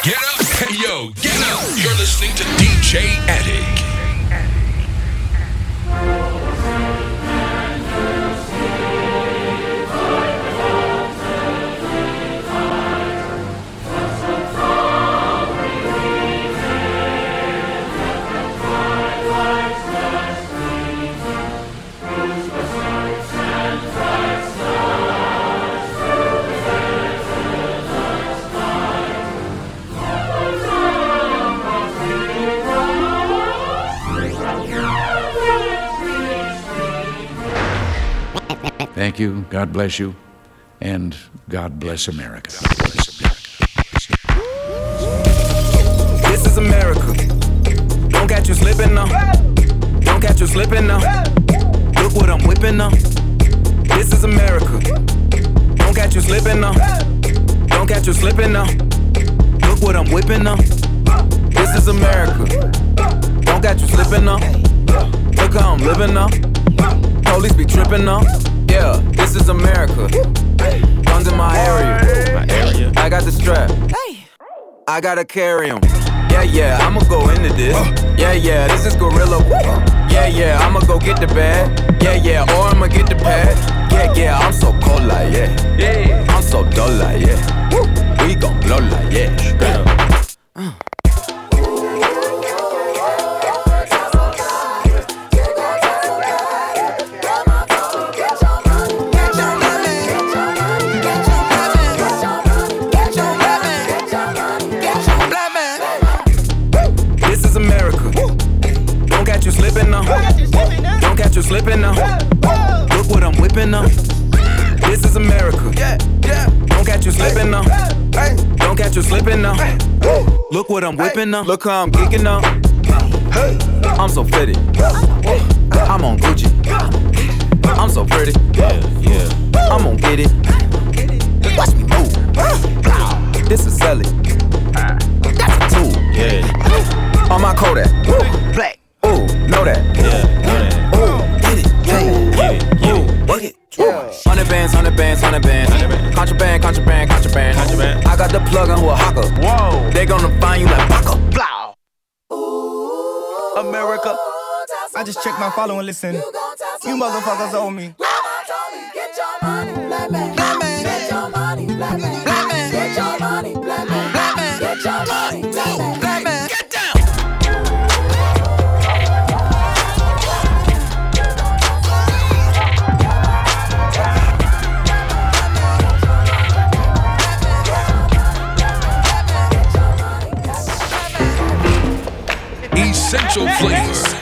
Get up. Yo, get up. You're listening to DJ Addict. Thank you. God bless you. And God bless America. This is America. Don't catch you slipping now. Don't catch you slipping now. Look what I'm whipping now. This is America. Don't catch you slipping now. Don't catch you slipping now. Look what I'm whipping now. This is America. Don't catch you slipping now. Look how I'm living now. Police be tripping now. Yeah, this is America. Guns in my area. My area. I got the strap. I gotta carry 'em. Yeah, yeah, I'ma go into this. Yeah, yeah, this is gorilla. Yeah, yeah, I'ma go get the bag. Yeah, yeah, or I'ma get the pad. Yeah, yeah, I'm so cold like yeah. Yeah, I'm so dull like yeah. We gon' blow like yeah. What I'm whipping now. Look how I'm geeking now. I'm so pretty. I'm on Gucci. I'm so pretty. Yeah, yeah. I'm gonna get it. Watch me move. This is Sally. Ah. That's a tool. Yeah, On my Kodak. Just checked my follow and listen. You motherfuckers owe me. Get your money, black man. Get your money, black man. Get your money, black man. Get your money, black man. essential flavor.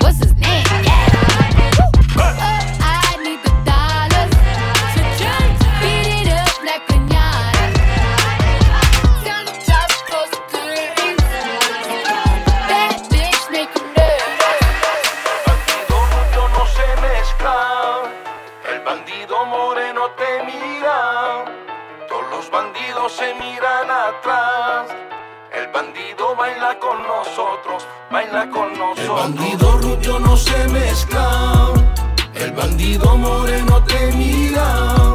what's his name? Yeah. Woo! I need the dollars. Beat it up like pinata. Down the top, close the curtains. Bad bitch, make you nervous. bandido no se mezcla. El bandido moreno te mira. Todos los bandidos se miran atrás. El bandido baila con nosotros, baila con nosotros. El bandido rubio no se mezcla. El bandido moreno te mira.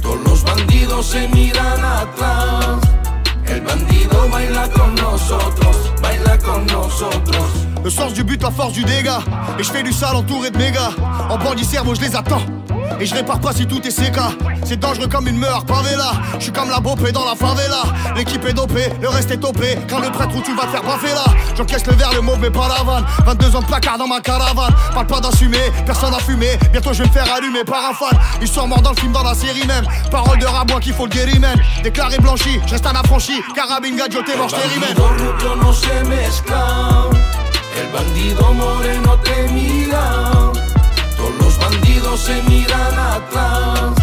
Todos los bandidos se miran atrás. El bandido baila con nosotros, baila con nosotros. Le sens du but, la force du dégât. Et je fais du sale entouré de méga. En bandit cerveau, je les attends. Et je répare pas si tout est CK. C'est dangereux comme une meurtre favela. Je suis comme la bopée dans la favela. L'équipe est dopée, le reste est topé. Quand le prêtre où tu vas te faire baffer là. J'encaisse le verre, le mauvais pas la vanne. 22 ans de placard dans ma caravane. Parle pas d'assumer, personne a fumé. Bientôt je vais me faire allumer par un fan. Histoire mort dans le film, dans la série même. Parole de rabois qu'il faut le guérimen. Déclaré blanchi, je un affranchi. Carabine mange tes mezcla. El bandido moreno te. Bandidos se miran atrás.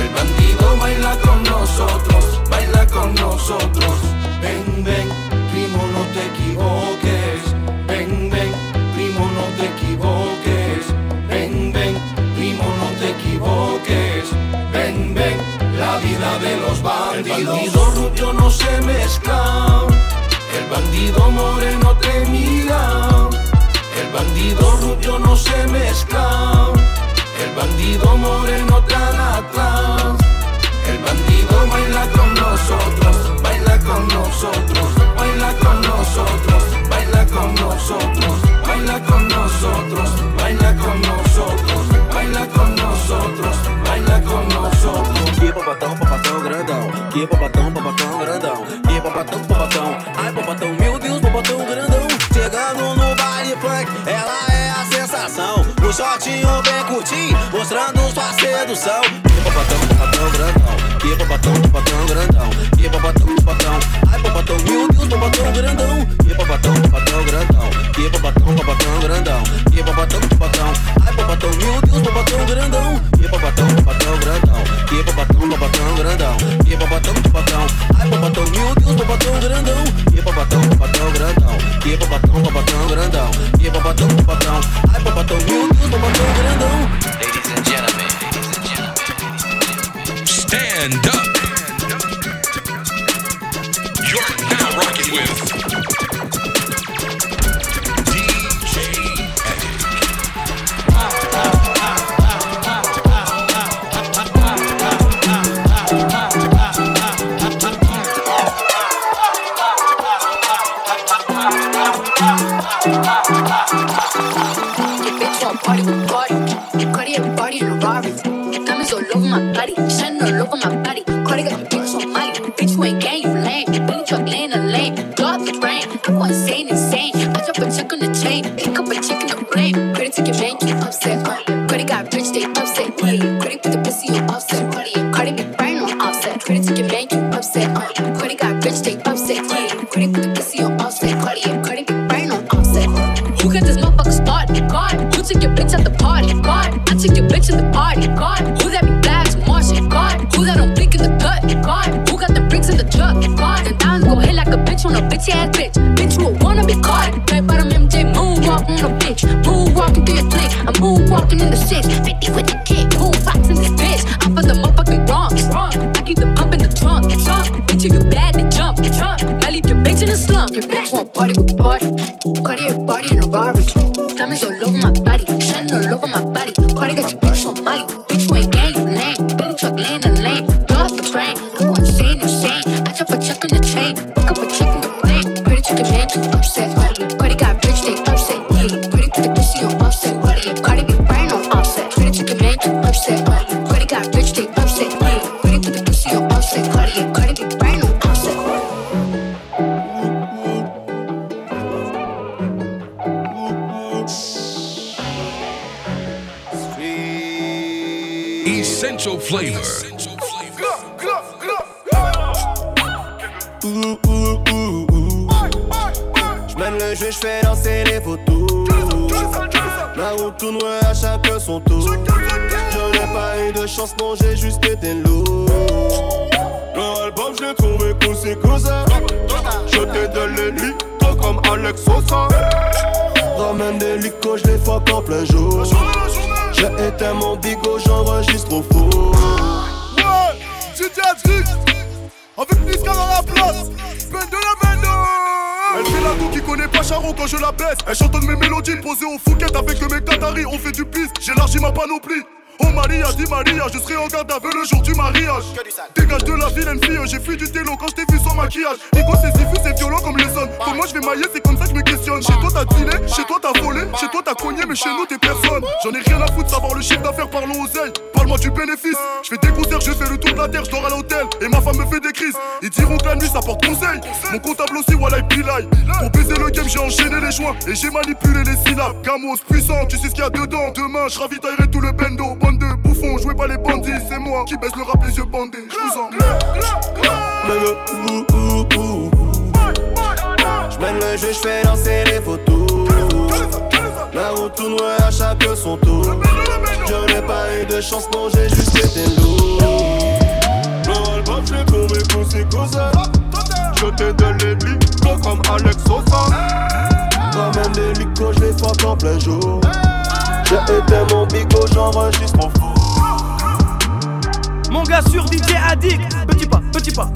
El bandido baila con nosotros, baila con nosotros. Ven, ven, primo, no te equivoques. Ven, ven, primo, no te equivoques. Ven, ven, primo, no te equivoques. Ven, ven, la vida de los bandidos. El bandido rubio no se mezcla. El bandido moreno te mira. El bandido rubio no se mezcla. Bandido moreno te atrás. El bandido baila con nosotros, baila con nosotros, baila con nosotros, baila con nosotros, baila con nosotros, baila con nosotros, baila con nosotros, baila con nosotros. Que papatão, papatão grandão. Que papatão, papatão grandão. Que papatão, papatão. Ai, papatão shortinho bem curtinho, mostrando sua sedução. Que bobatão, bobatão grandão, que bobatão, bobatão grandão, que bobatão, bobatão. Ai, bobatão, meu Deus, bobatão grandão, que bobatão, bobatão grandão, que bobatão, bobatão grandão, que bobatão, bobatão. Ai, bobatão, meu Deus, bobatão grandão, que bobatão, bobatão grandão, que bobatão, bobatão grandão, que bobatão, bobatão. Ai, bobatão, meu Deus, bobatão grandão, que bobatão, bobatão grandão, que bobatão, bobatão grandão, que bobatão, bobatão. Ai, bobatão, meu Deus Essential. J'mène le jeu, j'fais danser les photos. La route tournerait à chacun son tour. N'ai pas eu de chance, non, j'ai juste été lourd. Leur album, je trouvé cool, c'est cousin. Je t'ai donné lui, comme Alex Sosa. Ramène des licos, je les fuck en plein jour. J'ai éteint mon bigot, j'enregistre au four. Ouais, c'était Adric Avec Niska dans la place. Peine de la bendo Elle fait la go qui connaît pas Charon quand je la baisse. Elle chantonne mes mélodies posées au Fouquet avec mes Qataris. On fait du pisse, j'élargis ma panoplie. Oh Maria, dit Maria, je serai en garde à vue le jour du mariage. Dégage de la vilaine fille, j'ai fui du télo quand je t'ai vu sans maquillage. Nico c'est si fou, c'est violent comme les zones Comment je vais mailler, c'est je me questionne. Chez toi t'as dealé, chez toi t'as volé, chez toi t'as cogné Mais chez nous t'es personne. J'en ai rien à foutre, savoir le chiffre d'affaires, parlons oseille Parle-moi du bénéfice, je fais des concerts, je fais le tour de la terre, je dors à l'hôtel. Et ma femme me fait des crises, ils diront que la nuit ça porte conseil. Mon comptable aussi, voilà pilai Pour baiser le game j'ai enchaîné les joints. Et j'ai manipulé les syllabes. Gamos puissant, tu sais ce qu'il y a dedans. Demain je ravitaillerai tout le bendo. Bande de bouffons, jouez pas les bandits. C'est moi qui baisse le rap les yeux bandés. Je vous en J'mène le jeu, j'fais danser les photos. La route tournerait à chacun son tour. Je n'ai pas eu de chance, non, j'ai juste été lourd. Leur album, j'l'ai trouvé conséquence. Je t'ai donné de l'icô comme Alex Sosa. Ramène des licos, j'les fuck en plein jour. J'ai éteint mon bigot, j'enregistre au four. Mon gars sur DJ Addict, petit pas, petit pas.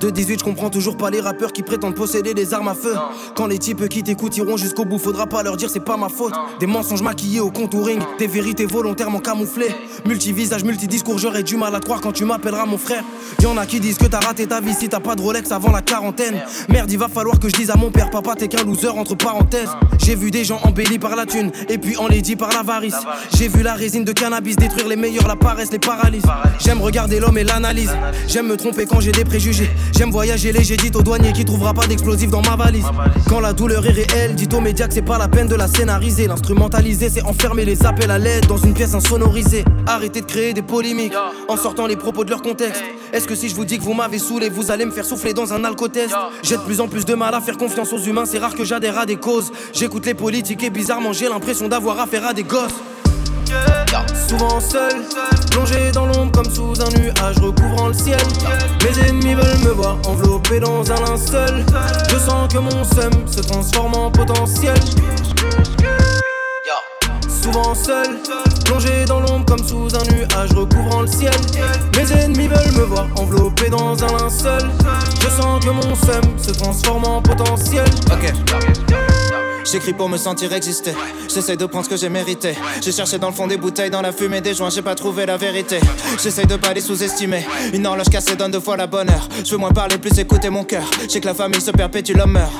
De 18, je comprends toujours pas les rappeurs qui prétendent posséder des armes à feu. Quand les types qui t'écoutent iront jusqu'au bout, faudra pas leur dire c'est pas ma faute. Des mensonges maquillés au contouring, des vérités volontairement camouflées. Multivisage, multidiscours, j'aurais du mal à croire quand tu m'appelleras mon frère. Y'en a qui disent que t'as raté ta vie si t'as pas de Rolex avant la quarantaine. Merde, il va falloir que je dise à mon père, papa, t'es qu'un loser entre parenthèses. J'ai vu des gens embellis par la thune et puis enlaidis par l'avarice. J'ai vu la résine de cannabis détruire les meilleurs, la paresse, les paralyses. J'aime regarder l'homme et l'analyse. J'aime me tromper quand j'ai des préjugés. J'aime voyager léger, dites au douanier qui trouvera pas d'explosif dans ma valise. Quand la douleur est réelle, dites aux médias que c'est pas la peine de la scénariser. L'instrumentaliser, c'est enfermer les appels à l'aide dans une pièce insonorisée. Arrêtez de créer des polémiques en sortant les propos de leur contexte. Est-ce que si je vous dis que vous m'avez saoulé, vous allez me faire souffler dans un alcotest? J'ai de plus en plus de mal à faire confiance aux humains, c'est rare que j'adhère à des causes. J'écoute les politiques et bizarrement j'ai l'impression d'avoir affaire à des gosses. Souvent seul, plongé dans l'ombre comme sous un nuage recouvrant le ciel. Mes ennemis veulent me voir enveloppé dans un linceul. Je sens que mon seum se transforme en potentiel. Souvent seul, plongé dans l'ombre comme sous un nuage recouvrant le ciel. Mes ennemis veulent me voir enveloppé dans un linceul. Je sens que mon seum se transforme en potentiel. Ok. J'écris pour me sentir exister. J'essaie de prendre ce que j'ai mérité. J'ai cherché dans le fond des bouteilles, dans la fumée des joints, j'ai pas trouvé la vérité. J'essaie de pas les sous-estimer. Une horloge cassée donne deux fois la bonne heure. Je veux moins parler, plus écouter mon cœur. J'ai que la famille se perpétue, l'homme meurt.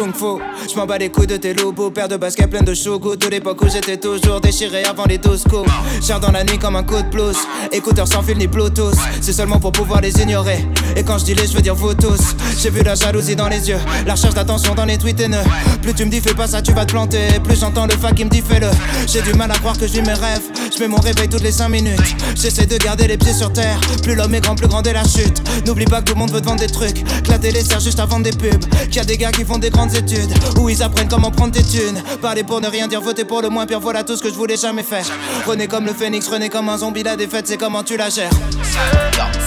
Kung Fu, je m'en bats les couilles de tes loups, paire de baskets plein de chougou. De l'époque où j'étais toujours déchiré avant les 12 coups. Cher dans la nuit comme un coup de blues. Écouteurs sans fil ni Bluetooth, c'est seulement pour pouvoir les ignorer. Et quand je dis les, je veux dire vous tous. J'ai vu la jalousie dans les yeux, la recherche d'attention dans les tweets haineux. Plus tu me dis fais pas ça, tu vas te planter. Plus j'entends le fac qui me dit fais-le. J'ai du mal à croire que je vis mes rêves. Je mets mon réveil toutes les 5 minutes. J'essaie de garder les pieds sur terre. Plus l'homme est grand, plus grande est la chute. N'oublie pas que tout le monde veut te vendre des trucs. Que la télé sert juste vendre des pubs. Qu'il y a des gars qui font des grandes études. Où ils apprennent comment prendre des thunes. Parler pour ne rien dire, voter pour le moins pire. Voilà tout ce que je voulais jamais faire. René comme le phénix, René comme un zombie. La défaite, c'est comment tu la gères.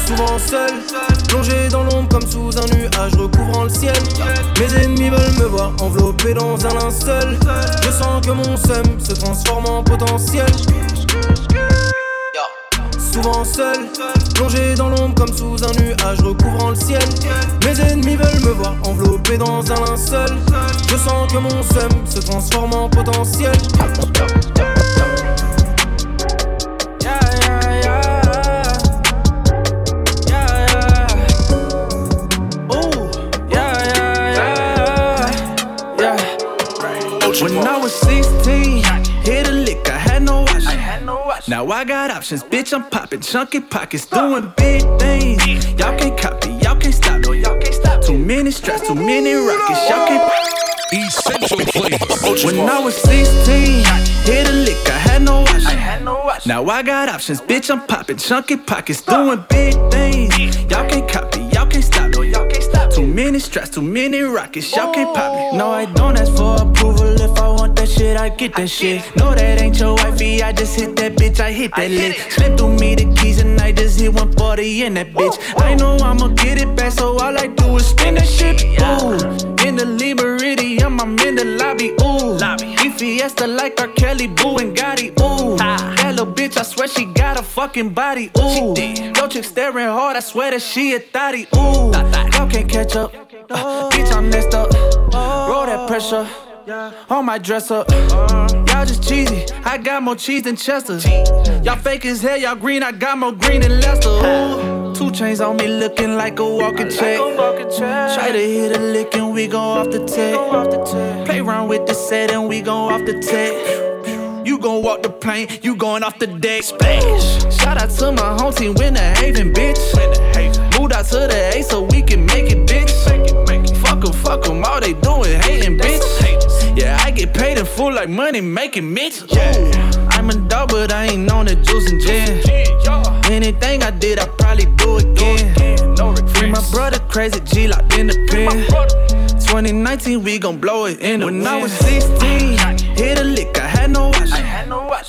Souvent seul, plongé dans l'ombre comme sous un nuage recouvrant le ciel. Mes ennemis veulent me voir enveloppé dans un linceul. Je sens que mon seum se transforme en potentiel. Souvent seul. Plongé dans l'ombre comme sous un nuage recouvrant le ciel. Mes ennemis veulent me voir enveloppé dans un linceul. Je sens que mon seum se transforme en potentiel. Now I got options, bitch. I'm popping chunky pockets, doing big things. Y'all can't copy, y'all can't stop, no, y'all can't stop. Too many straps, too many rockets, y'all can't. Essential flavor. When I was 16, hit a lick, I had no watch. Now I got options, bitch. I'm popping chunky pockets, doing big things. Y'all can't copy, y'all can't stop, no, y'all can't stop. Too many straps, too many rockets, y'all can't pop me. No, I don't ask for approval. If I want that shit, I get that shit. No, that ain't your wifey. I just hit that bitch, I hit that lick. Slip through me the keys and I just hit 140 in that bitch. I know I'ma get it back, so all I do is spin that shit. Ooh, in the Meridian, I'm in the lobby. Ooh, lobby. Fiesta like R. Kelly, Boo and Gotti. Ooh, that little bitch, I swear she got a fucking body. Ooh, yo chick staring hard, I swear that she a thotty. Ooh, y'all can't catch up. Uh, bitch, I'm messed up. Roll that pressure. On my dress up, y'all just cheesy. I got more cheese than Chester. Y'all fake as hell, y'all green. I got more green than Lester. Ooh, two chains on me, looking like a walking check. Try to hit a lick and we go off the tech. Play around with the set and we go off the tech. You gon' walk the plane, you going off the deck. Splash. Shout out to my home team, win the Haven, bitch. Moved out to the A so we can make it, bitch. Fuck 'em, fuck 'em, all they doing hating, bitch. Yeah, I get paid in full like money making mix. Yeah. I'm a dog, but I ain't on the juice and gin. Anything I did, I probably do again. Free my brother, crazy G locked in the pen. 2019, we gon' blow it in the When I was 16, hit a lick, I had no watch.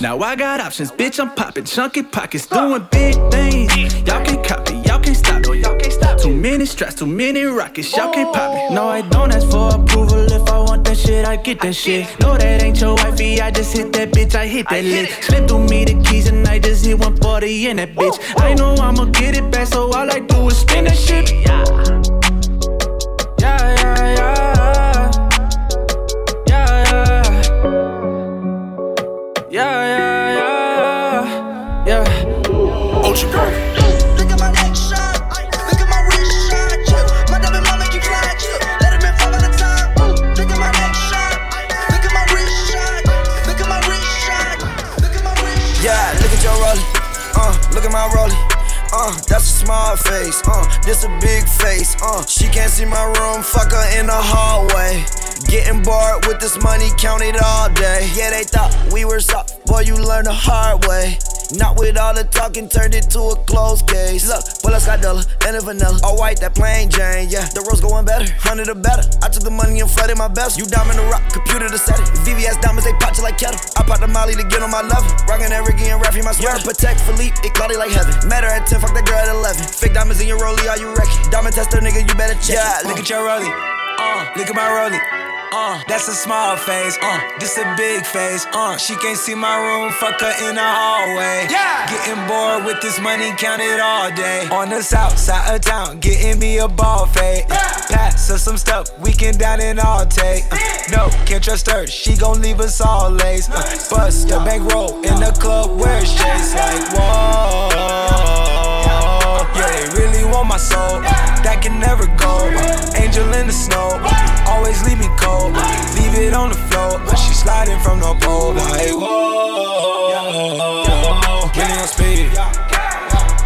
Now I got options, bitch. I'm popping chunky pockets, doing big things. Y'all can't copy, y'all can't stop, no, y'all can't stop. Too many straps, too many rockets, y'all can't pop me. No, I don't ask for approval. If I want that shit, I get that shit. No, that ain't your wifey. I just hit that bitch, I hit that lick. Slip through me the keys and I just hit 140 in that bitch. I know I'ma get it back, so all I do is spin that shit. Yeah, yeah. Wrist shot. My dumb mama keeps flat, let it be falling at time. Look at my next shot, look at my wrist shot. Look at my wrist shot. Look at my wrist. Yeah, look at your rollie. Uh, look at my rollie. Uh, that's a small face. Uh, this a big face. Uh, she can't see my room. Fuck her in the hallway. Getting bored with this money, count it all day. Yeah, they thought we were soft. Boy, you learn the hard way. Not with all the talking, turned it to a closed case. Look, bullets got dollar and a vanilla. All white, that plain Jane, yeah. The rose going better, hundred or better. I took the money and flooded my best. You diamond the rock, computer to set it. VVS diamonds, they pop you like kettle. I pop the molly to get on my level. Rockin' that Ricky and Raffy, my sweater. Patek Philippe, it cloudy like heaven. Met her at 10, fuck that girl at 11. Fake diamonds in your rollie, are you wrecking? Diamond tester, nigga, you better check. Yeah, look at your rollie. Uh, look at my rollie. Uh, that's a small face. Uh, this a big face. Uh, she can't see my room. Fuck her in the hallway. Yeah. Getting bored with this money, count it all day. On the south side of town, getting me a ball fade. Uh, pass her some stuff, we can down and all take. Uh, no, can't trust her. She gon' leave us all lace. Uh, bust the bankroll in the club where it's chase like whoa. Yeah, they really want my soul. That can never go. Angel in the snow. Always leave me cold. Leave it on the floor. But she sliding from the pole. Like, whoa. Really on speed.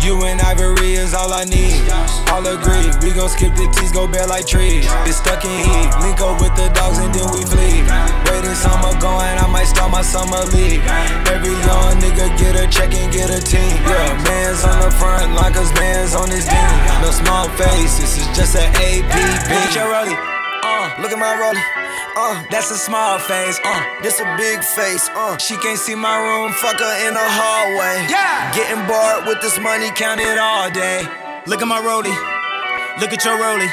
You and Ivory is all I need. All agree, we gon' skip the T's, go bare like trees. It's stuck in heat. Link up with the dogs and then we flee. Waiting summer going, I might start my summer league. Every young nigga get a check and get a team. Yeah, man's on the front line, cause man's on his team. No small face, this is just an APB. Rollie. Uh, Look at my rollie. Uh, that's a small face. Uh, this a big face. Uh, she can't see my room. fuck her in the hallway. Yeah. Getting bored with this money, count it all day. Look at my rollie. Look at your rollie.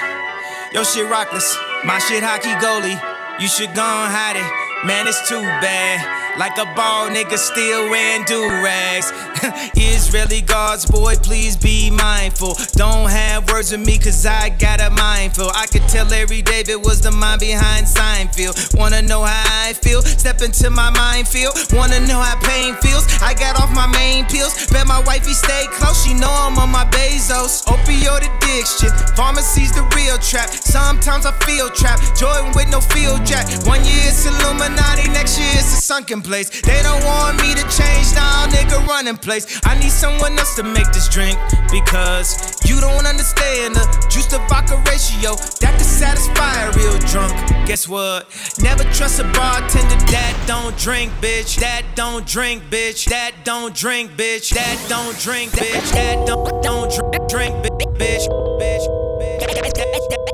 Your shit rockless. My shit hockey goalie. You should go and hide it. Man, it's too bad. Like a ball nigga still wearing do rags. Israeli guards, boy, please be mindful. Don't have words with me, cause I got a mindful. I could tell Larry David was the mind behind Seinfeld. Wanna know how I feel? Step into my minefield. Wanna know how pain feels? I got off my main pills. Bet my wifey stay close, she know I'm on my Bezos. Opioid addiction, pharmacy's the real trap. Sometimes I feel trapped. Jordan with no field jack. One year it's Illuminati, next year it's a sunken place. They don't want me to change now, nigga, running place. I need someone else to make this drink because you don't understand the juice to vodka ratio that can satisfy a real drunk. Guess what? Never trust a bartender that don't drink, bitch. That don't drink, bitch. That don't drink, bitch. That don't drink, bitch. That don't don't drink, drink, bi- bitch, bitch.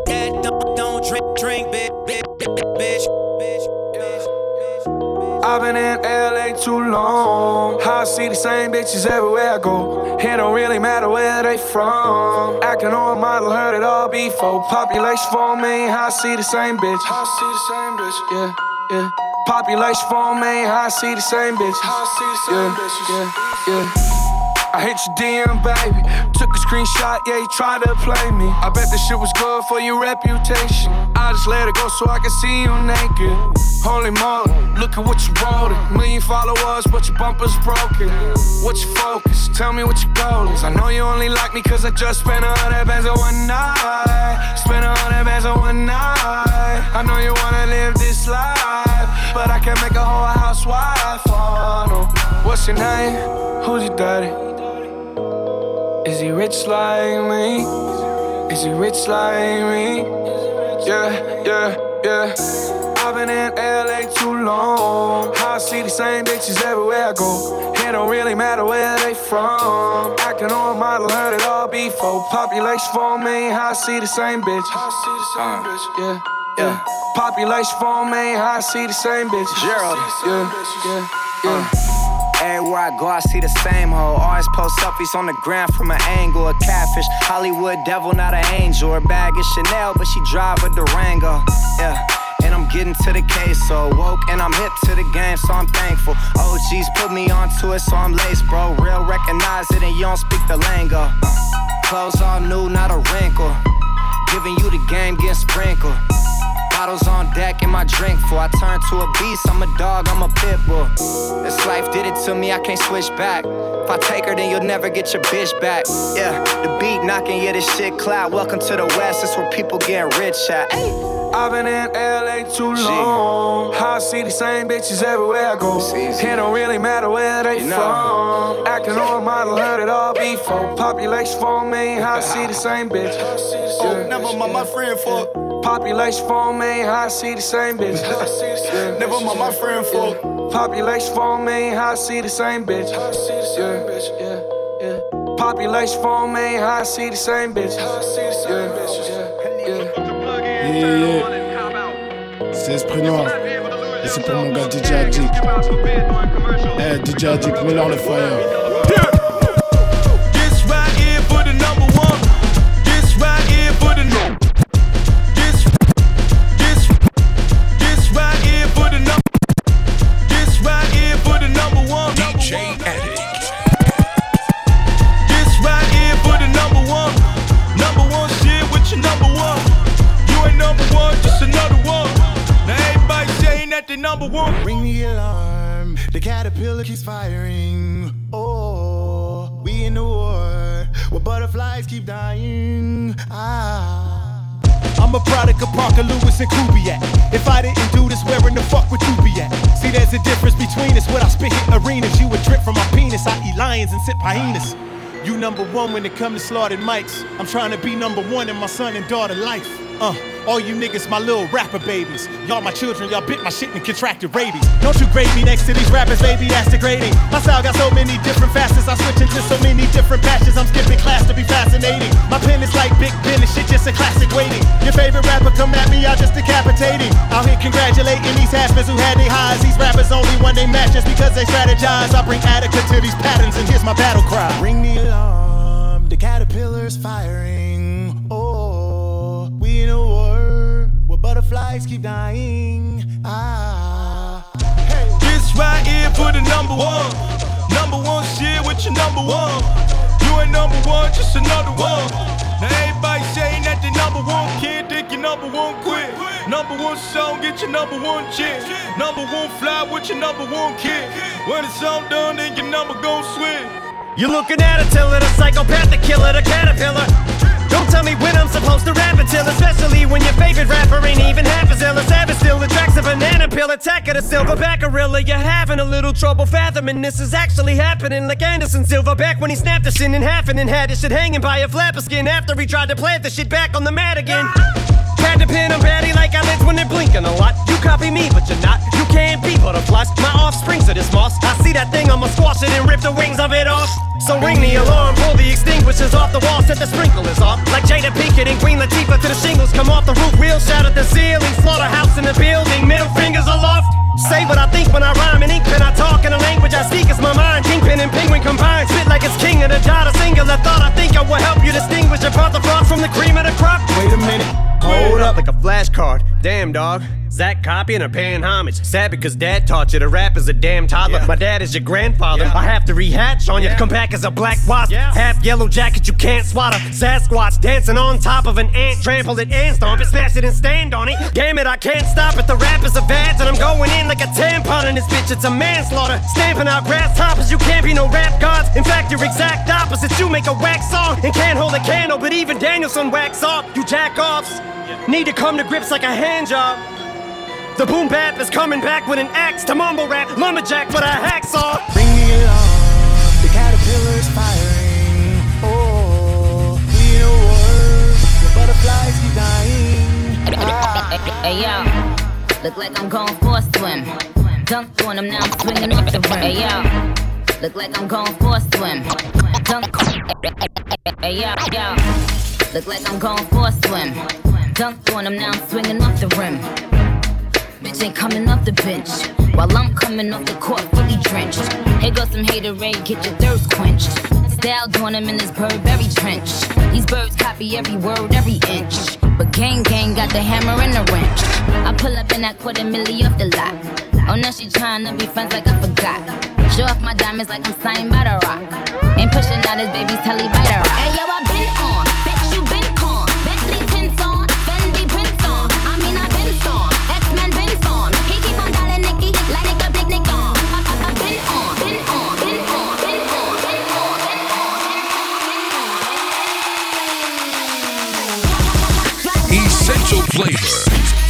That don't don't drink, drink, bitch, bitch, I've been in LA too long. I see the same bitches everywhere I go. It don't really matter where they from. Acting on a model, heard it all before. Population for me, I see the same bitch. I see the same bitch, yeah, yeah. Population for me, I see the same bitch. I see the same bitches, yeah, yeah. I hit your DM, baby. Took a screenshot, yeah, you tried to play me. I bet this shit was good for your reputation. I just let it go so I can see you naked. Holy moly, look at what you wrote. Million followers, but your bumper's broken. What's your focus? Tell me what your goal is. I know you only like me cause I just spent a hundred bands on one night. Spent a hundred bands on one night. I know you wanna live this life, but I can't make a whole housewife. Oh, no. What's your name? Who's your daddy? Is he rich like me? Is he rich like me? Yeah, yeah, yeah. I've been in LA too long. I see the same bitches everywhere I go. It don't really matter where they from. Acting on model, heard it all before. Population for me, I see the same bitch. I see the same uh, bitch. Yeah, yeah. Population for me, I see the same bitch. Gerald. Yeah, yeah, yeah. Uh. Everywhere I go, I see the same hoe. Always post selfies on the ground from an angle. A catfish, Hollywood devil, not an angel. Her bag is Chanel, but she drive a Durango. Yeah. And I'm getting to the case, so woke and I'm hip to the game, so I'm thankful. OGs put me onto it, so I'm laced, bro. Real recognize it, and you don't speak the lingo. Clothes all new, not a wrinkle. Giving you the game, getting sprinkled. Bottles on deck and my drink full. I turn to a beast, I'm a dog, I'm a pit bull. This life did it to me, I can't switch back. If I take her, then you'll never get your bitch back. Yeah, the beat knocking, yeah, this shit cloud. Welcome to the West, that's where people getting rich at. I've been in LA too long. I see the same bitches everywhere I go. It don't really matter where they from. Acting on a model, heard it all before. Population for me, I see the same bitch. Oh, never mind my friend for. Population for me, I see the same bitch. Never mind my friend for. Population for me, I see the same bitch. Yeah, yeah, yeah. Population for me, I see the same bitch. Yeah, yeah, Yeah, yeah. C'est Esprit Noir. Et c'est pour mon gars DJ Addict. Eh, DJ Addict, mets-leur le fire. You number one when it comes to slaughtered mics. I'm trying to be number one in my son and daughter life. All you niggas, my little rapper babies. Y'all my children, y'all bit my shit and contracted rabies. Don't you grade me next to these rappers, baby, that's degrading. My style got so many different facets, I switch into so many different patches. I'm skipping class to be fascinating. My pen is like Big Ben and shit, just a classic waiting. Your favorite rapper come at me, I just decapitate decapitating. Out here congratulating these haspers who had their highs. These rappers only one they match just because they strategize. I bring adequate to these patterns and here's my battle cry. Ring the alarm. The caterpillar's firing. Oh, we where butterflies keep dying. Ah. This right here for the number one. Number one shit with your number one. You ain't number one, just another one. Now everybody saying that they number one kid, think you number one quit. Number one song, get your number one chick. Number one fly with your number one kid. When it's all done, then your number gon' switch. You're looking at a tiller, the psychopath, the killer, the caterpillar. Don't tell me when I'm supposed to rap until, especially when your favorite rapper ain't even half as ill as Savage still attracts a banana peel attack of the silverback gorilla. You're having a little trouble fathoming this is actually happening, like Anderson Silva back when he snapped the shit in half and then had his shit hanging by a flapper skin after he tried to plant the shit back on the mat again. Had to pin 'em batty like I eyelids when they're blinking a lot. You copy me, but you're not. You can't be butterflies. My offspring's of this moss. I see that thing, I'ma squash it and rip the wings of it off. So ring the alarm, pull the extinguishers off the wall, set the sprinklers off. Like Jada Pinkett and Queen Latifah to the shingles come off the roof, wheels shout at the ceiling, slaughterhouse in the building, middle fingers aloft. Say what I think when I rhyme in ink pen. I talk in a language I speak. It's my mind. Kingpin and penguin combined. Spit like it's king of the dot. A singular thought. I think I will help you distinguish apart the frost from the cream of the crop. Wait a minute. Hold up like a flashcard. Damn, dog. Zach copying or paying homage. Sad because dad taught you to rap as a damn toddler. My dad is your grandfather. I have to rehatch on you. Come back as a black wasp. Half yellow jacket you can't swat. A Sasquatch dancing on top of an ant. Trample it and stomp it, smash it and stand on it. Damn it, I can't stop it. The rap is a badge and I'm going in like a tampon in this bitch. It's a manslaughter. Stamping out grasshoppers. You can't be no rap gods. In fact, you're exact opposite. You make a wax song and can't hold a candle, but even Daniel-san wax off. You jack offs. Need to come to grips like a hand job. The boom bap is coming back with an axe to mumble rap, lumberjack with a hacksaw. Bring me along, the caterpillar's firing. Oh, we in a war, the butterflies keep dying. Ah. Hey yo, look like I'm going for a swim. Dunk on him, now I'm swinging off the rim. Hey yo, look like I'm going for a swim. Dunk. Hey yo, yo, look like I'm going for a swim. Dunk on him, now I'm now swinging off the rim. Bitch ain't coming off the bench. While I'm coming off the court fully drenched. Here goes some haterade, get your thirst quenched. Style doing him in this Burberry trench. These birds copy every word, every inch. But gang gang got the hammer and the wrench. I pull up in that quarter milli off the lot. Oh, now she tryna be friends like I forgot. Show off my diamonds like I'm signed by the rock. Ain't pushing out his baby's telly by the rock. Hey yo, I been on. Bitch, you been con. Bentley tints on. Fendi prints on. I mean, I been storm. X-Men been storm. He keep on dialing Nicky like nigga big Nick on. I, I, I been on. Been on. Been on. Been on. Been on. Essential flavor.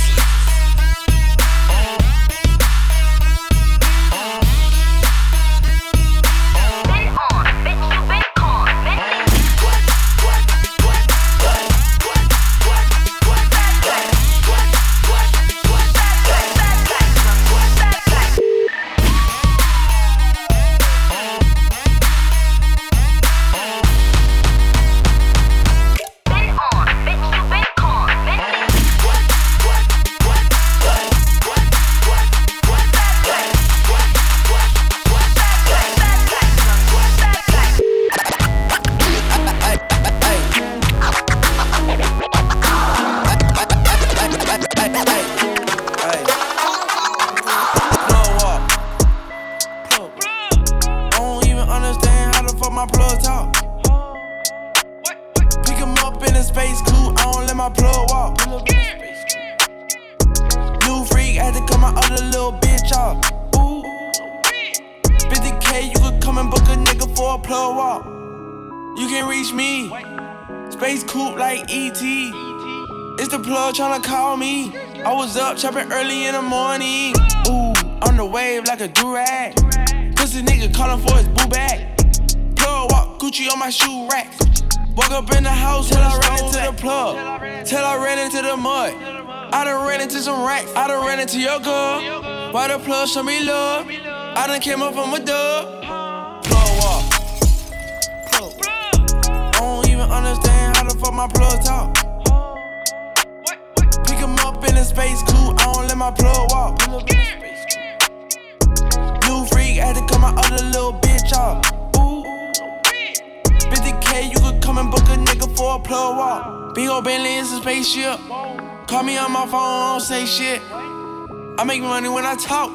Don't say shit. I make money when I talk.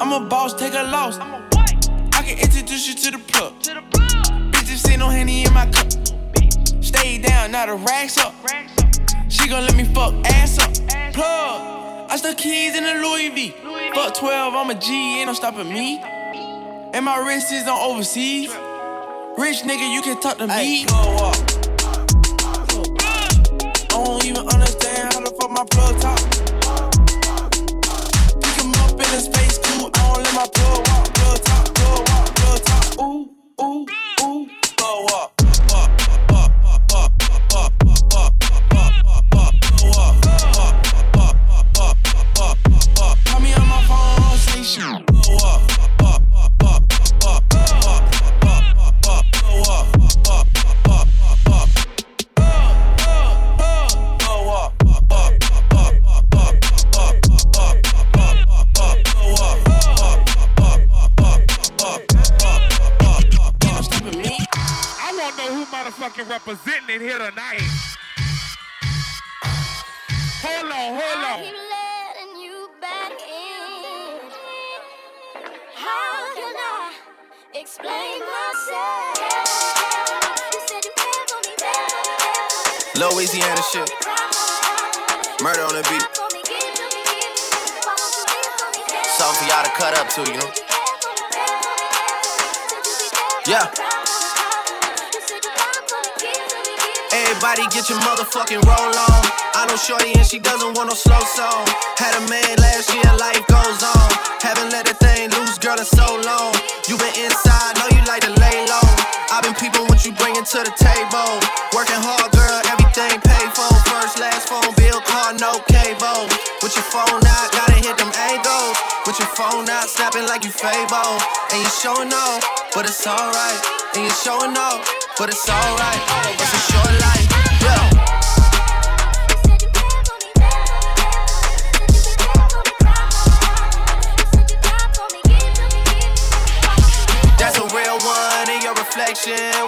I'm a boss, take a loss. I can introduce you to the plug. Bitches see no henny in my cup. Stay down, now the racks up. She gon' let me fuck ass up. Plug. I stuck keys in the Louis V. Fuck 12, I'm a G, ain't no stopping me. And my wrist is on overseas. Rich nigga, you can talk to me. Fuck my plug talk. Pick him up in a space coupe. I don't let my plug walk. Plug talk, plug walk, plug talk. Ooh, ooh, ooh. Plug walk. Motherfucking representing it here tonight. Hold on, hold on. How can I explain myself? You said you cared for me, cared for me, Louisiana shit. Murder on the beat. Something for y'all to cut up to, you know? Yeah. Everybody get your motherfucking roll on. I know Shorty and she doesn't want no slow song. Had a man last year, life goes on. Haven't let the thing loose, girl, in so long. You been inside, know you like to lay low. I've been peeping what you bringing to the table. Working hard, girl, everything paid for. First, last phone bill, car, no cable. With your phone out, gotta hit them angles. With your phone out, snapping like you Fable. And you showing off, but it's alright. And you showing off, but it's alright. It's a short life, yeah. That's a real one in your reflection.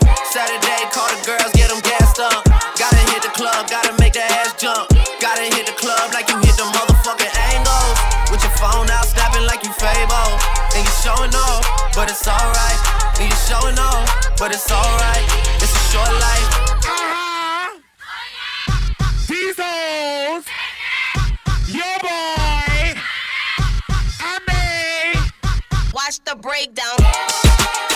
Showing off, but it's alright. And you showing off, but it's alright. It's a short life. These hoes, your boy, I made. Watch the breakdown.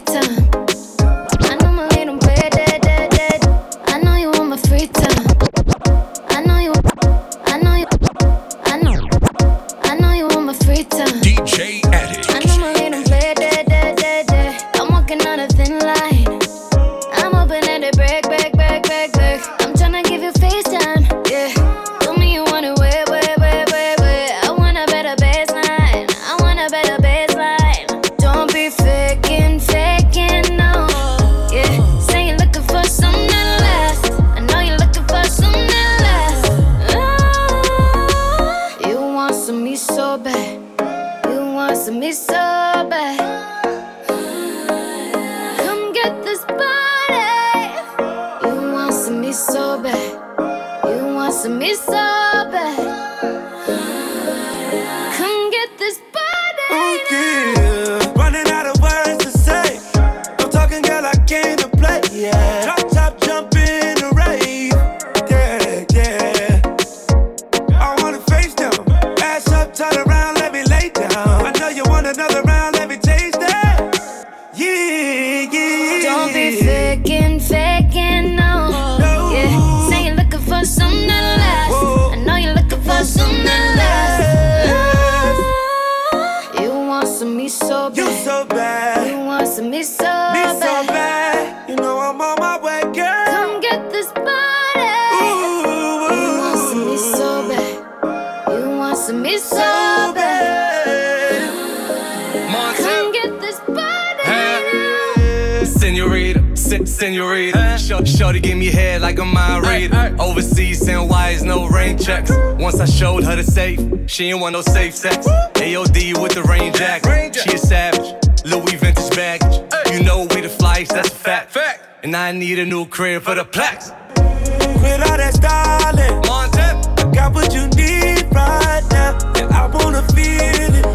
Want She ain't want no safe sex. AOD with the rain jacket. She a savage. Louis vintage bag. You know we the flies, that's a fact. fact. And I need a new crib for the plaques. Quit all that styling. Montep. I got what you need right now. And I wanna feel it.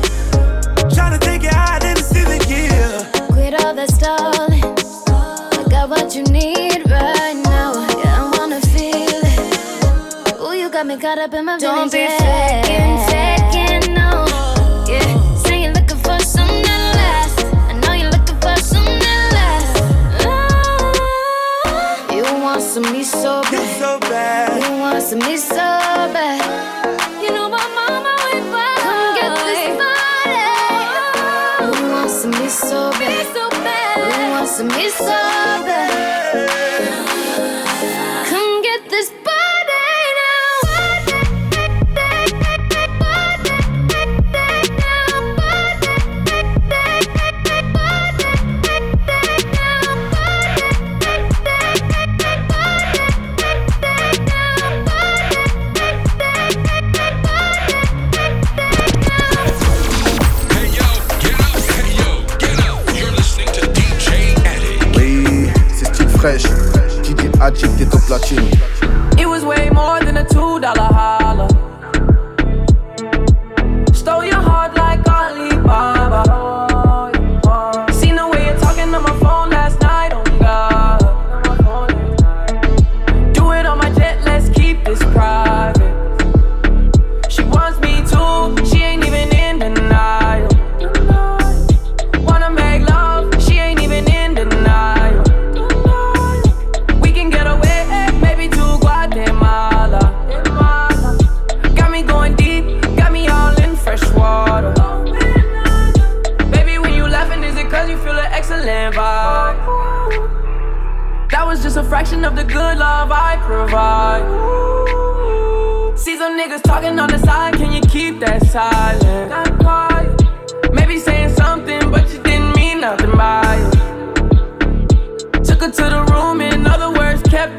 Tryna take it higher than the ceiling, yeah. Quit all that stalling. I got what you need right now. Yeah, I wanna feel it. Ooh, you got me caught up in my Don't feelings, be yeah.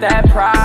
that pride.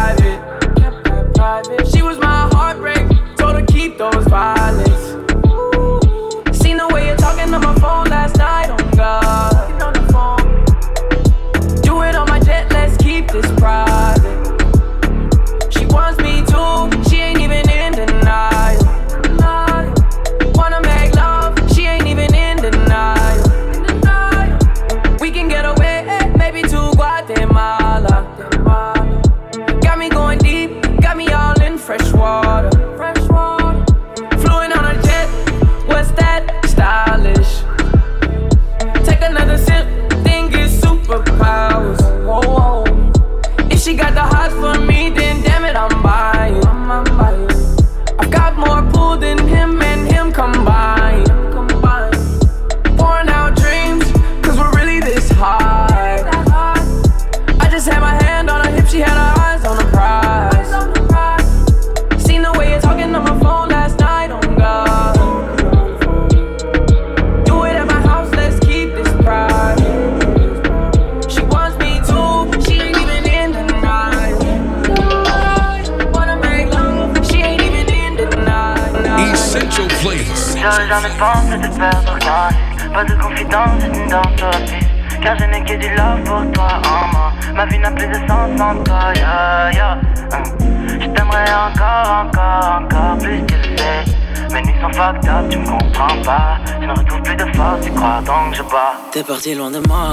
parti loin de moi.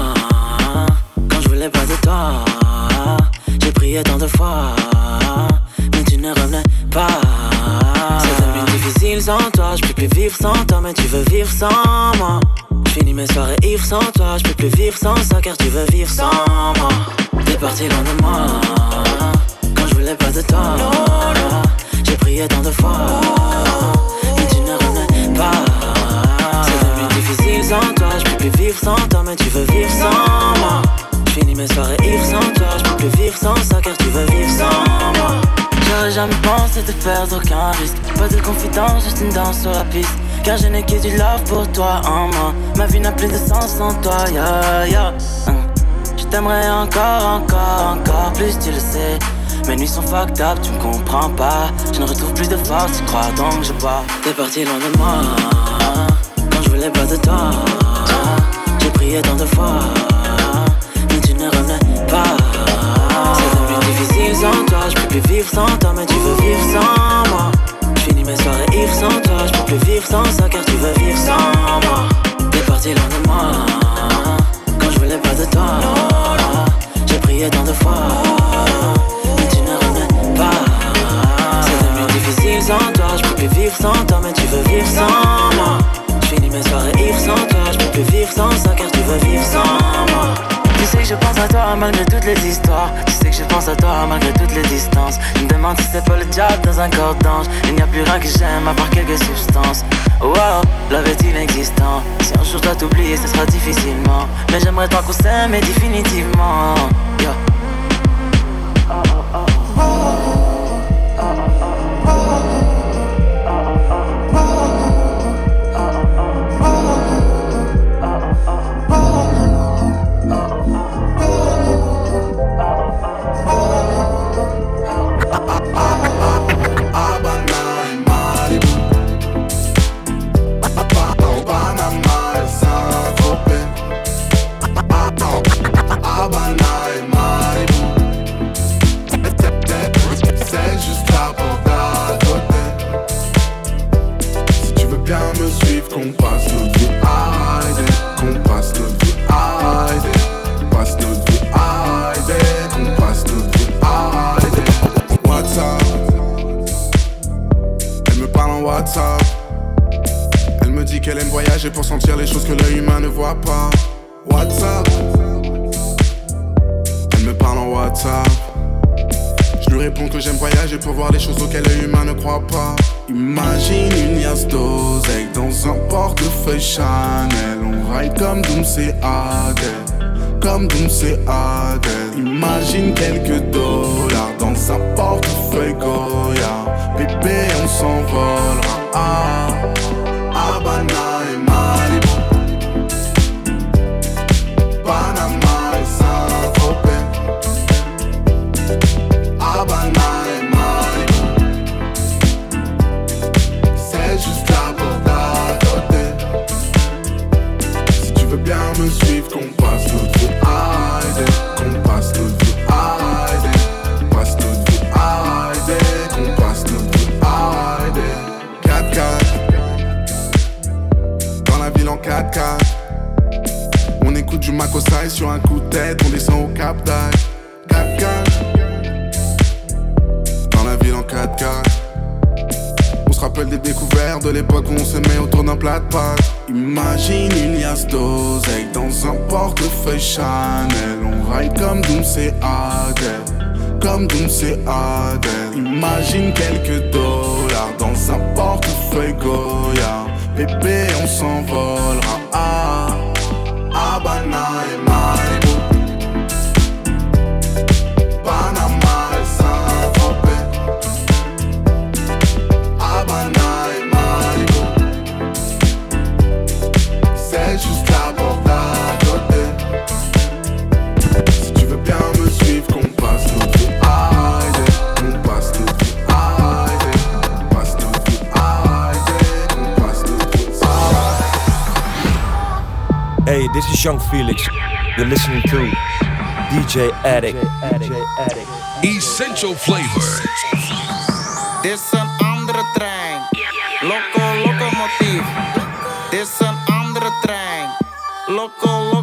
Vivre sans toi, mais tu veux vivre sans moi. J'finis mes soirées ivres sans toi, j'peux plus vivre sans ça car tu veux vivre sans moi. J'aurais jamais pensé te perdre aucun risque. Pas de confidence, juste une danse sur la piste. Car je n'ai que du love pour toi en moi. Ma vie n'a plus de sens sans toi, ya ya. Hein. Je t'aimerais encore, encore, encore plus, tu le sais. Mes nuits sont fucked up, tu me comprends pas. Je ne retrouve plus de force, tu crois donc je bois. T'es parti loin de moi, quand je voulais pas de toi. Prié tant de fois, mais tu ne revenais pas. C'est devenu difficile sans toi, je peux plus vivre sans toi, mais tu veux vivre sans moi. J'finis mes soirées ivres sans toi, je peux plus vivre sans ça car tu veux vivre sans moi. T'es parti loin de moi, quand je voulais pas de toi. J'ai prié tant de fois, mais tu ne revenais pas. C'est devenu difficile sans toi, je peux plus vivre sans toi, mais tu veux vivre sans moi. J'finis mes soirées ivres sans toi, je peux plus vivre sans ça car Tu sais que je pense à toi malgré toutes les histoires. Tu sais que je pense à toi malgré toutes les distances. Je me demande si c'est pas le diable dans un corps d'ange. Il n'y a plus rien que j'aime à part quelques substances. Wow, love est inexistant. Si un jour dois t'oublier, ce sera difficilement. Mais j'aimerais tant qu'on s'aime, mais définitivement. WhatsApp. Elle me dit qu'elle aime voyager pour sentir les choses que l'œil humain ne voit pas. WhatsApp. Elle me parle en WhatsApp. Je lui réponds que j'aime voyager pour voir les choses auxquelles l'œil humain ne croit pas. Imagine une liasse dans un portefeuille Chanel. On ride comme Doom's et Adèle. Comme Doom's et Adèle. Imagine quelques dollars dans un portefeuille Goya. Bébé, on s'envolera. Ah, Habana et sur un coup de tête On descend au Cap d'Agde 4x4 dans la ville en 4K. On se rappelle des découvertes de l'époque où on met autour d'un plat de pâtes. Imagine une liasse d'oseille dans un portefeuille Chanel. On ride comme Doom's et Adèle. Comme Doom's et Adèle. Imagine quelques dollars dans un portefeuille Goya. Bébé, on s'envolera. Is Young Felix. You're listening to DJ Addict. Essential flavor. Dit is een andere trein. Loco, locomotief. Dit is een andere trein. Loco, locomotief.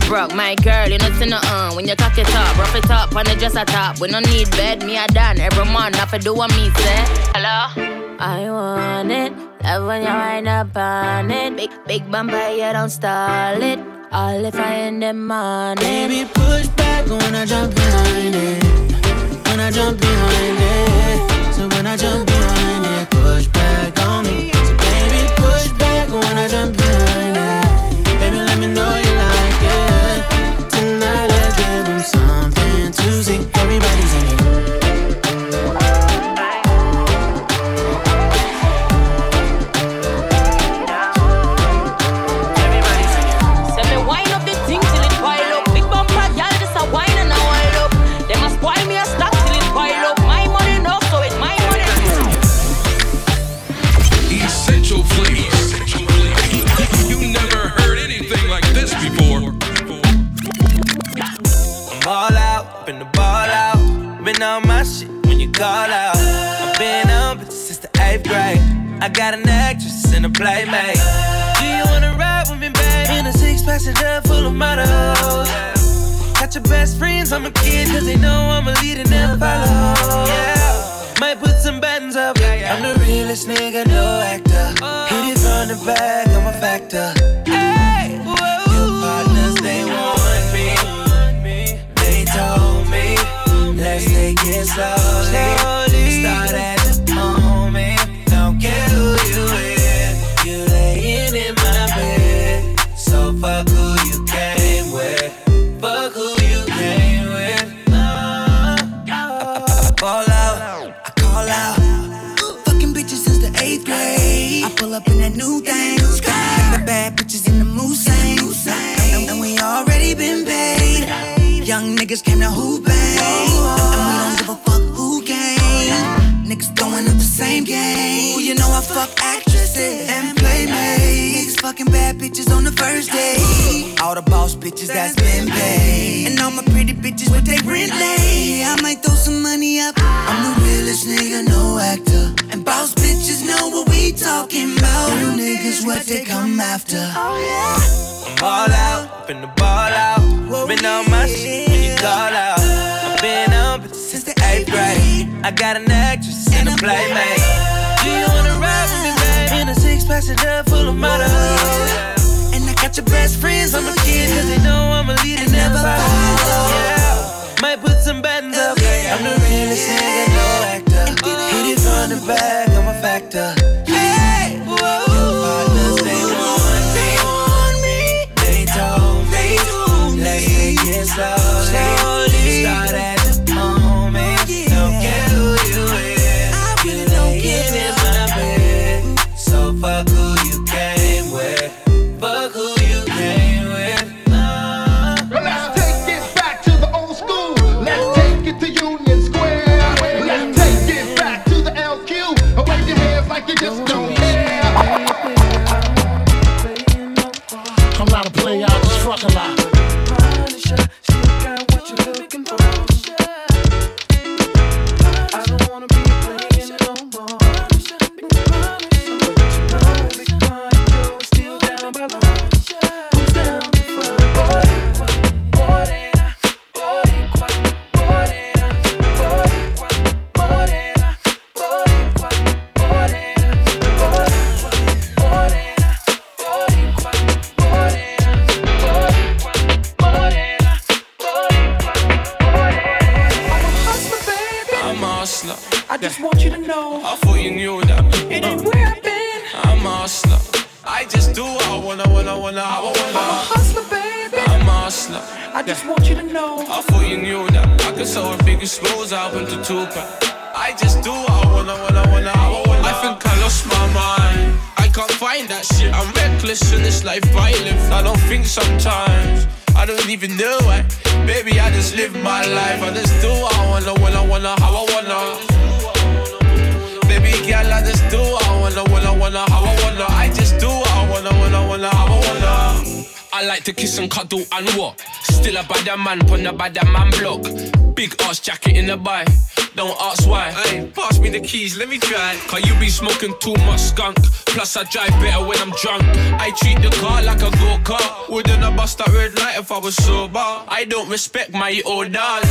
broke, my girl, you know, no uh When you cock it up, rough it up, on the dress I top. We no need bed, me I done every month. I do what me say. Hello? I want it, love when you wind up on it. Big, big bumper, you don't stall it. All if I in the morning. Baby, push back when I jump behind it. When I jump behind it. So when I jump behind it, push back on me. So baby, push back when I jump behind it. This nigga, no actor. Hit it from the back, I'm a factor. fuck actresses and playmates. Fucking bad bitches on the first day. All the boss bitches that's been paid. And all my pretty bitches with they rent late. I might throw some money up. I'm the realest nigga, no actor. And boss bitches know what we talking about. You niggas what they come after. Oh yeah. I'm all out, been the ball out. Been on my shit when you call out. I've been up since the eighth grade. I got an actress and a playmate passenger full of models. And I got your best friends, I'm a kid. Cause they know I'm a leader, never follow. Yeah. Might put some buttons up. I'm the realest nigga, keys, let me try. Cause you be smoking too much skunk. Plus, I drive better when I'm drunk. I treat the car like a go kart. Wouldn't I bust that red light if I was sober? I don't respect my orders.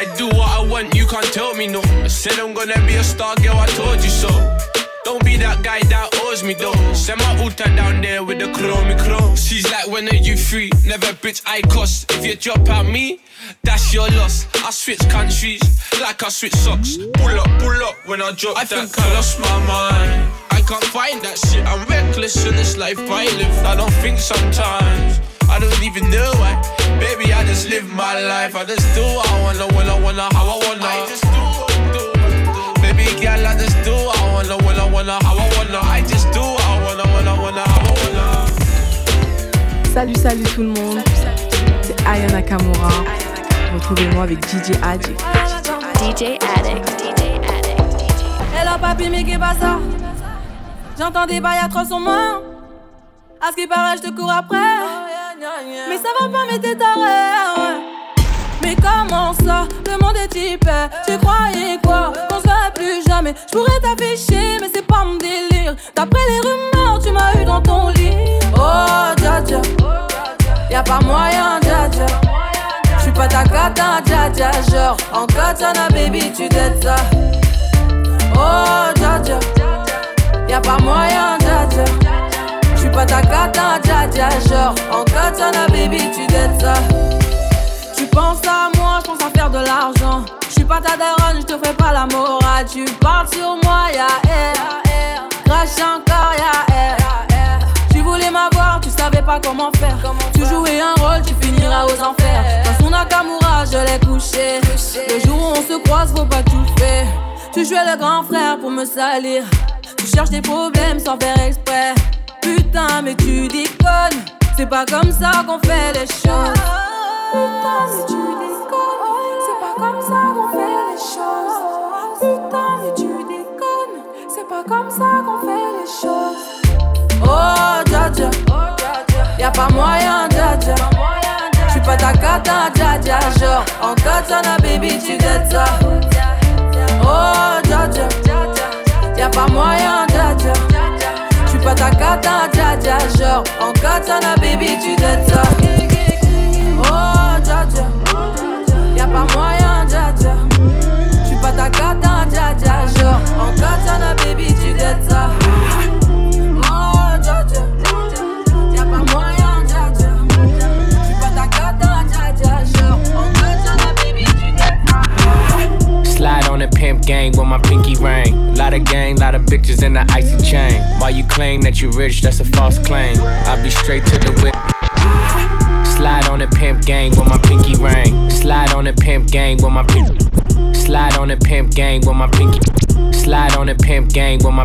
I do what I want, you can't tell me no. I said I'm gonna be a star girl, I told you so. Don't be that guy that owes me though. Send my Uta down there with the chromey chrome. She's like, when are you free? Never bitch, I cost. If you drop out me, that's your loss. I switch countries like I switch socks. Pull up, pull up when I drop I that. think I lost my mind. I can't find that shit. I'm reckless in this life I live. I don't think sometimes. I don't even know why. Baby, I just live my life. I just do what I wanna, when I wanna, how I wanna. I just do what I do. Baby girl, I just do wanna, when I wanna, how I wanna. I just do what I wanna, when I wanna, how I wanna. Salut, salut tout le monde. C'est Aya Nakamura. Retrouvez-moi avec DJ Addict. DJ Addict. Hello papi, mais qu'est pas ça J'entends des bails atroces en main. À ce qui paraît, je te cours après. Mais ça va pas, mais t'es taré. ouais. Mais comment ça? Le monde est type. Tu croyais quoi? Plus jamais. Je pourrais t'afficher, mais c'est pas mon délire. D'après les rumeurs, tu m'as eu dans ton lit. Oh, dja dja. Y'a pas moyen, dja dja. J'suis pas ta cata, dja dja. Genre, en katana, baby, tu dettes ça. Oh, dja dja. Y'a pas moyen, dja dja. J'suis pas ta cata, dja dja. Genre, en katana, baby, tu dettes ça. Tu penses à moi, je pense à faire de l'argent. Je suis pas ta daronne, je te fais pas la morale. Tu parles sur moi, y'a air. Crache encore, y'a air. Tu voulais m'avoir, tu savais pas comment faire. Tu jouais un rôle, tu finiras aux enfers. Dans son Nakamura, je l'ai couché. Le jour où on se croise, faut pas tout faire. Tu jouais le grand frère pour me salir. Tu cherches des problèmes sans faire exprès. Putain, mais tu déconnes. C'est pas comme ça qu'on fait les choses. Putain, mais tu déconnes. C'est pas comme ça qu'on fait les choses. Putain, mais tu déconnes. C'est pas comme ça qu'on fait les choses. Oh, dja dja. Y'a pas moyen, dja dja. J'suis pas ta cata, hein, dja dja. Genre, en katana, baby, tu dettes ça. Oh, dja dja. Y'a pas moyen, dja dja. J'suis pas ta cata, hein, dja dja. Genre, en katana, baby, tu dettes ça. Pas moyen, dja dja. Tu pas ta cata, dja dja. Genre, en katana, baby, tu ça. Slide on the pimp gang with my pinky ring. Lot of gang, lot of bitches in the icy chain. While you claim that you rich, that's a false claim. I'll be straight to the whip. Slide on the pimp gang with my pinky ring. Slide on the pimp gang with my pinky. Slide on the pimp gang with my pinky. Slide on the pimp gang with my.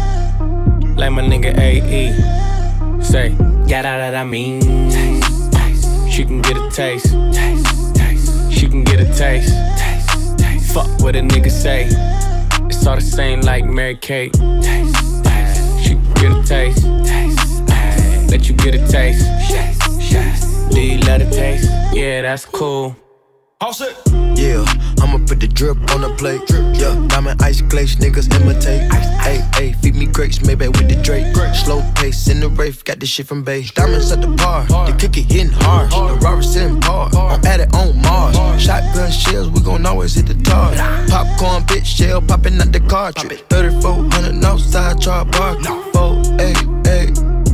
like my nigga AE. Say, out that I mean. Taste, taste. She can get a taste. taste, taste. She can get a taste. taste, taste. Fuck what a nigga say. It's all the same like Mary Kate. Taste, taste. She can get a taste. taste, taste. Let you get a taste. Do you love the taste? Yeah, that's cool. All set. Yeah, I'ma put the drip on the plate. drip Yeah, diamond ice glaze, niggas imitate. Hey, hey, feed me grapes, maybe with the Drake. Slow pace in the rave, got this shit from Bay. Diamonds at the bar, the cookie hitting hard. The Robert sitting par, I'm at it on Mars. Shotgun shells, we gon' always hit the tar. Popcorn, bitch, shell popping out the cartridge. 3400 outside, char bar. Four, hey, hey.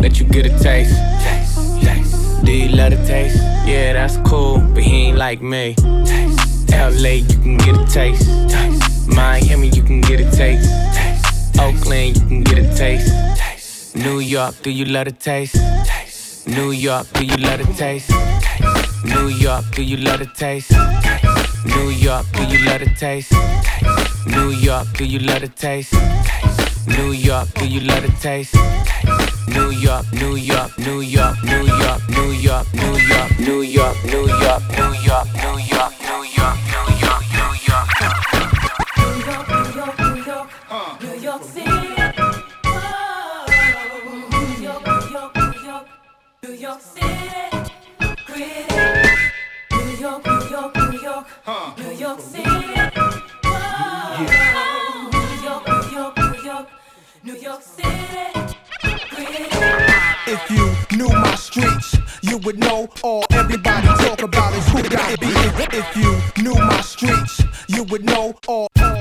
Let you get a taste. taste, taste. Do you love the taste? Yeah, that's cool, but he ain't like me. Taste, LA, you can get a taste. taste. Miami, you can get a taste. taste. Oakland, you can get a taste. taste. New York, do you love the taste? taste. New York, do you love the taste? taste. New York, do you love the taste? taste. New York, do you love the taste? taste. New York, do you love the taste? taste. New York, do you love the taste? New York, New York, New York, New York, New York, New York, New York, New York, New York, New York, New York, New York, New York. New York New City. New York, New York, New York, New York City. New York, New York, New York, New York City. New New York City. If you knew my streets, you would know all everybody talk about is who got beat. If- you knew my streets, you would know all. all,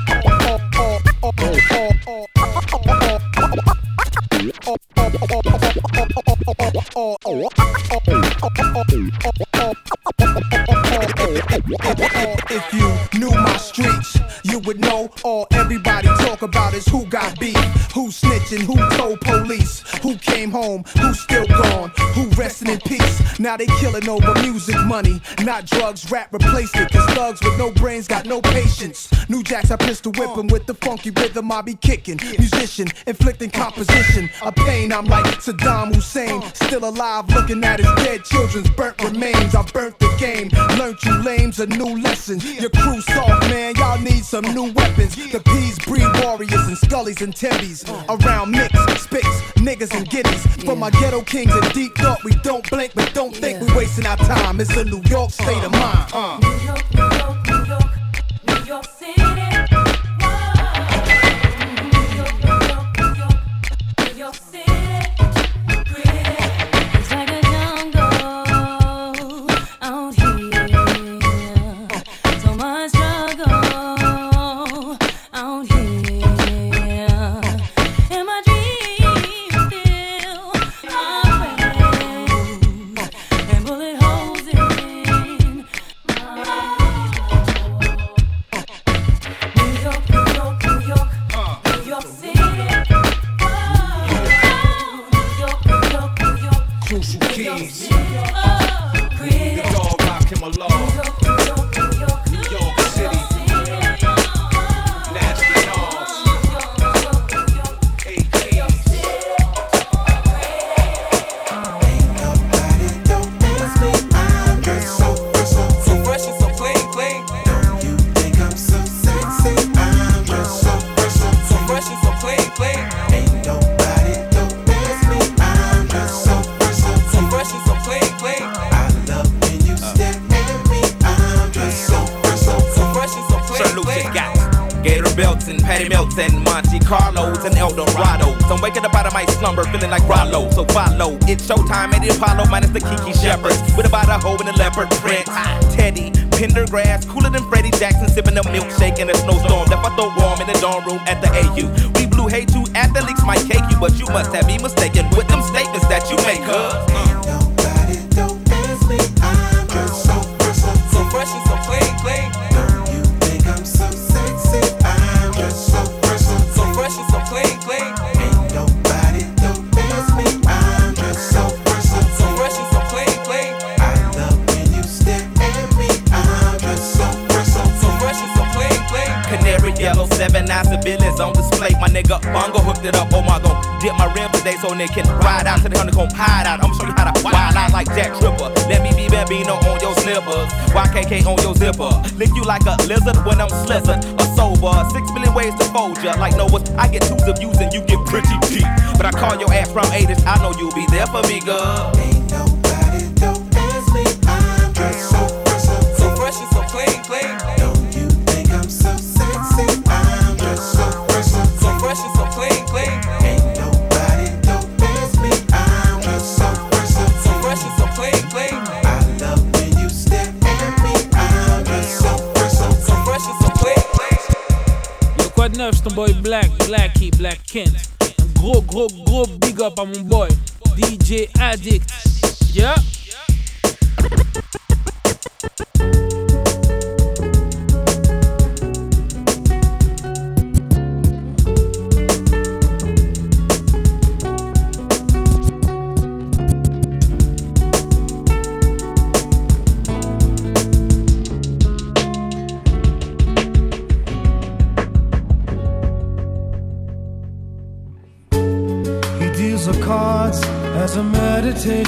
If you knew my streets, you would know. All everybody talk about is who got beef, who snitching, who told police, who came home, who's still gone, who resting in peace. Now they killing over music money, not drugs. Rap replaced it, cause thugs with no brains got no patience. New jacks, I pistol whip 'em with the funky rhythm I be kicking. Musician, inflicting composition A pain. I'm like Saddam Hussein, still alive, looking at his dead children's burnt remains. I burnt the game, learned you lames a new lesson. Your crew soft, man, y'all need some new weapons. The P's breed warriors and scullies and tibbies. Around mix, spits, niggas and giddies. For my ghetto kings in deep thought, we don't blink, but don't think we wasting our time. It's a New York state of mind. Uh.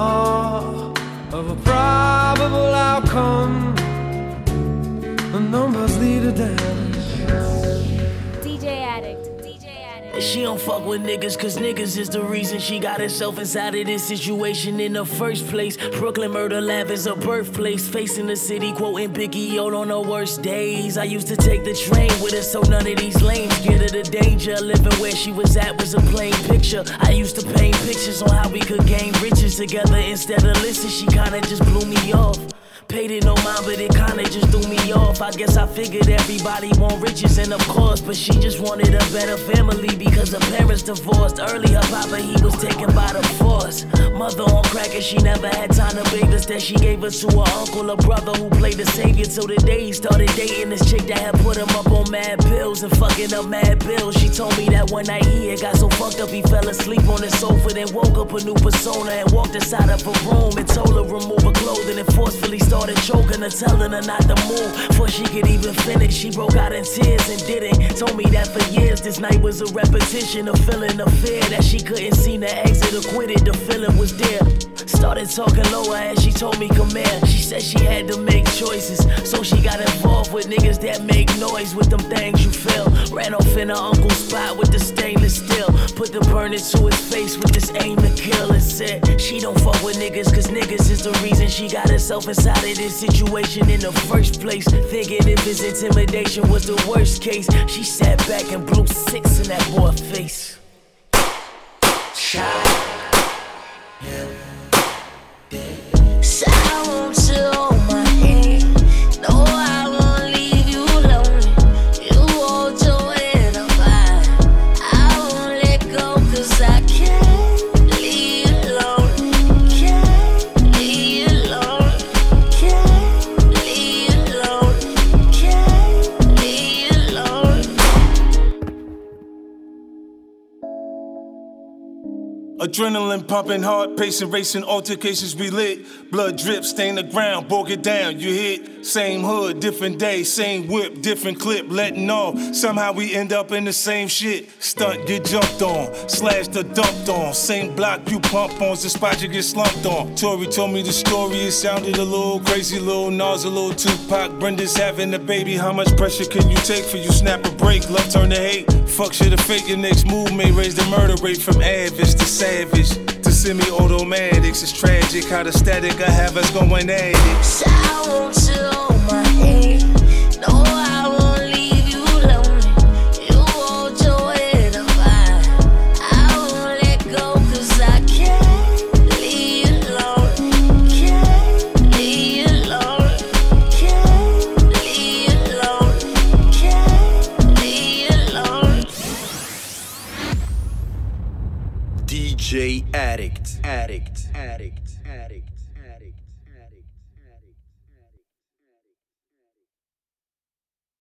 law of a probable outcome. The numbers lead a dance. She don't fuck with niggas, cause niggas is the reason she got herself inside of this situation in the first place. Brooklyn Murder Lab is her birthplace. Facing the city, quoting Biggie on her worst days. I used to take the train with her, so none of these lanes get her the danger. Living where she was at was a plain picture. I used to paint pictures on how we could gain riches together instead of listen. She kinda just blew me off. Paid it no mind, but it kinda just threw me off. I guess I figured everybody want riches, and of course, but she just wanted a better family because her parents divorced early. Her papa, he was taken by the force. Mother on crack, and she never had time to bathe us. She gave us to her uncle, a brother who played the savior till the day he started dating this chick that had put him up on mad pills and fucking up mad bills. She told me that one night he had got so fucked up he fell asleep on the sofa, then woke up a new persona and walked inside of her room and told her remove her clothing and forcefully started choking her, telling her not to move before she could even finish. She broke out in tears and didn't. Told me that for years this night was a repetition of feeling of fear that she couldn't seem to exit or quit it. The feeling was there. Started talking lower as she told me come here. She said she had to make choices, so she got involved with niggas that make noise with them things you feel. Ran off in her uncle's spot with the stainless steel. Put the burner to his face with this aim to kill and said she don't fuck with niggas cause niggas is the reason she got herself inside of this situation in the first place. Thinking if his intimidation was the worst case, she sat back and blew six in that boy's face. Shot. So Adrenaline pumping, heart pacing, racing, altercations we lit. Blood drip, stain the ground, broke it down. You hit, same hood, different day, same whip, different clip, letting off. Somehow we end up in the same shit. Stunt get jumped on, slashed or dumped on. Same block you pump on, the spot you get slumped on. Tori told me the story, it sounded a little crazy, little Nas, a little Tupac. Brenda's having a baby, how much pressure can you take for you snap a break? Love turn to hate, fuck shit or fake. Your next move may raise the murder rate from average to savage semi-automatics. It's tragic how the static I have us going at it. So I want you my hand. No,